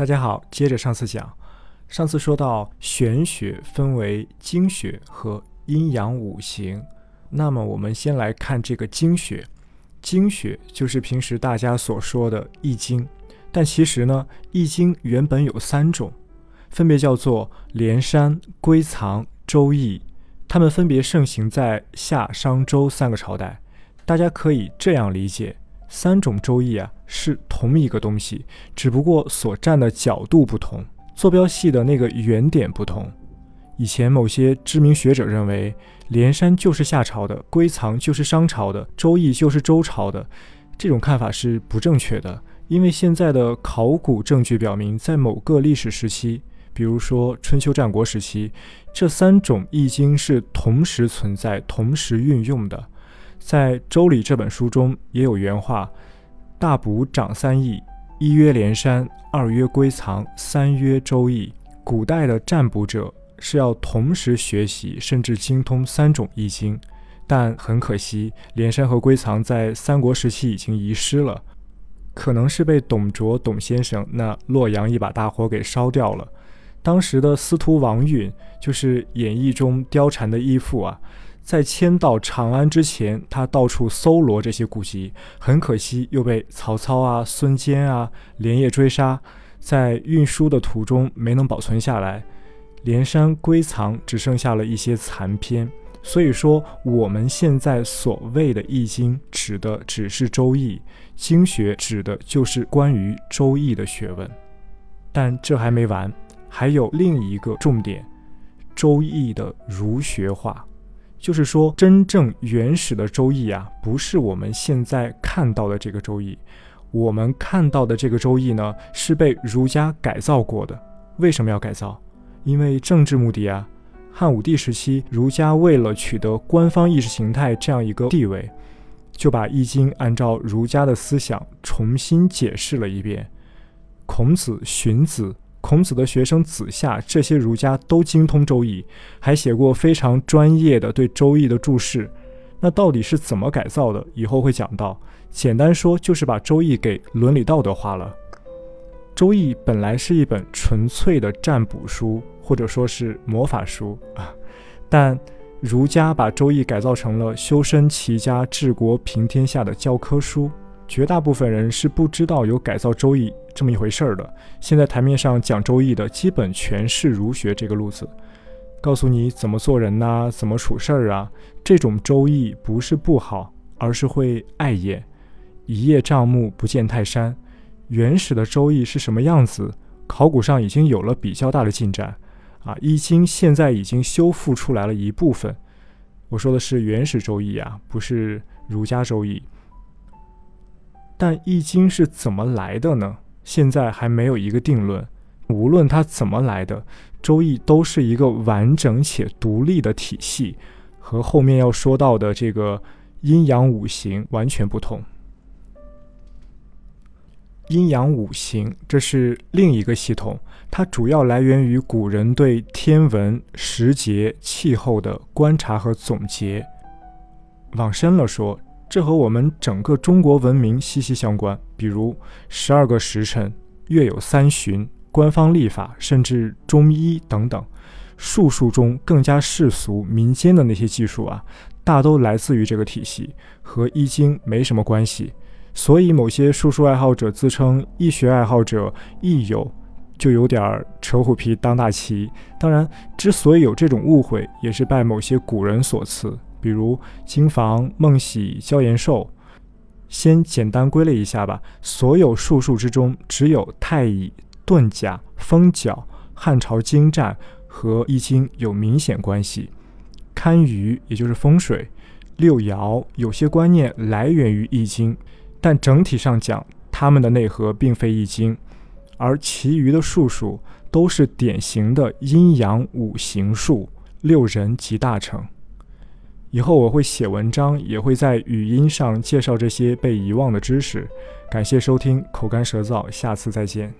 大家好，接着上次讲，上次说到玄学分为经学和阴阳五行，那么我们先来看这个经学。经学就是平时大家所说的《易经》，但其实呢，《易经》原本有三种，分别叫做连山、归藏、周易，它们分别盛行在夏、商、周三个朝代。大家可以这样理解。三种周易啊是同一个东西，只不过所站的角度不同，坐标系的那个原点不同。以前某些知名学者认为，连山就是夏朝的，归藏就是商朝的，周易就是周朝的。这种看法是不正确的，因为现在的考古证据表明，在某个历史时期，比如说春秋战国时期，这三种易经是同时存在、同时运用的。在《周礼》这本书中也有原话：“大补长三易，一曰连山，二曰归藏，三曰周易。”古代的占卜者是要同时学习甚至精通三种易经，但很可惜，连山和归藏在三国时期已经遗失了，可能是被董卓董先生那洛阳一把大火给烧掉了。当时的司徒王允就是演义中貂蝉的义父啊。在迁到长安之前，他到处搜罗这些古籍，很可惜又被曹操啊、孙坚啊连夜追杀，在运输的途中没能保存下来，连山归藏只剩下了一些残篇。所以说，我们现在所谓的《易经》指的只是《周易》，经学指的就是关于《周易》的学问。但这还没完，还有另一个重点，《周易》的儒学化。就是说，真正原始的周易啊，不是我们现在看到的这个周易。我们看到的这个周易呢，是被儒家改造过的。为什么要改造？因为政治目的啊。汉武帝时期，儒家为了取得官方意识形态这样一个地位，就把《易经》按照儒家的思想重新解释了一遍。孔子、荀子。孔子的学生子夏，这些儒家都精通《周易》，还写过非常专业的对《周易》的注释。那到底是怎么改造的？以后会讲到。简单说，就是把《周易》给伦理道德化了。《周易》本来是一本纯粹的占卜书，或者说是魔法书啊，但儒家把《周易》改造成了修身齐家治国平天下的教科书。绝大部分人是不知道有改造《周易》这么一回事儿的。现在台面上讲《周易》的，基本全是儒学这个路子，告诉你怎么做人呐，怎么处事儿啊。这种《周易》不是不好，而是会碍眼。一叶障目，不见泰山。原始的《周易》是什么样子？考古上已经有了比较大的进展啊，《易经》现在已经修复出来了一部分。我说的是原始《周易》啊，不是儒家《周易》。但《易经》是怎么来的呢？现在还没有一个定论。无论它怎么来的，《周易》都是一个完整且独立的体系，和后面要说到的这个阴阳五行完全不同。阴阳五行这是另一个系统，它主要来源于古人对天文、时节、气候的观察和总结。往深了说。这和我们整个中国文明息息相关，比如十二个时辰、月有三旬、官方历法，甚至中医等等。术数中更加世俗、民间的那些技术啊，大都来自于这个体系，和易经没什么关系。所以，某些术数爱好者自称易学爱好者、易友，就有点扯虎皮当大旗。当然，之所以有这种误会，也是拜某些古人所赐。比如金房、孟喜、焦延寿，先简单归类一下吧。所有术数之中，只有太乙、遁甲、风角、汉朝经战和易经有明显关系。堪舆也就是风水、六爻有些观念来源于易经，但整体上讲，它们的内核并非易经，而其余的术数都是典型的阴阳五行术，六人集大成。以后我会写文章，也会在语音上介绍这些被遗忘的知识。感谢收听，口干舌燥，下次再见。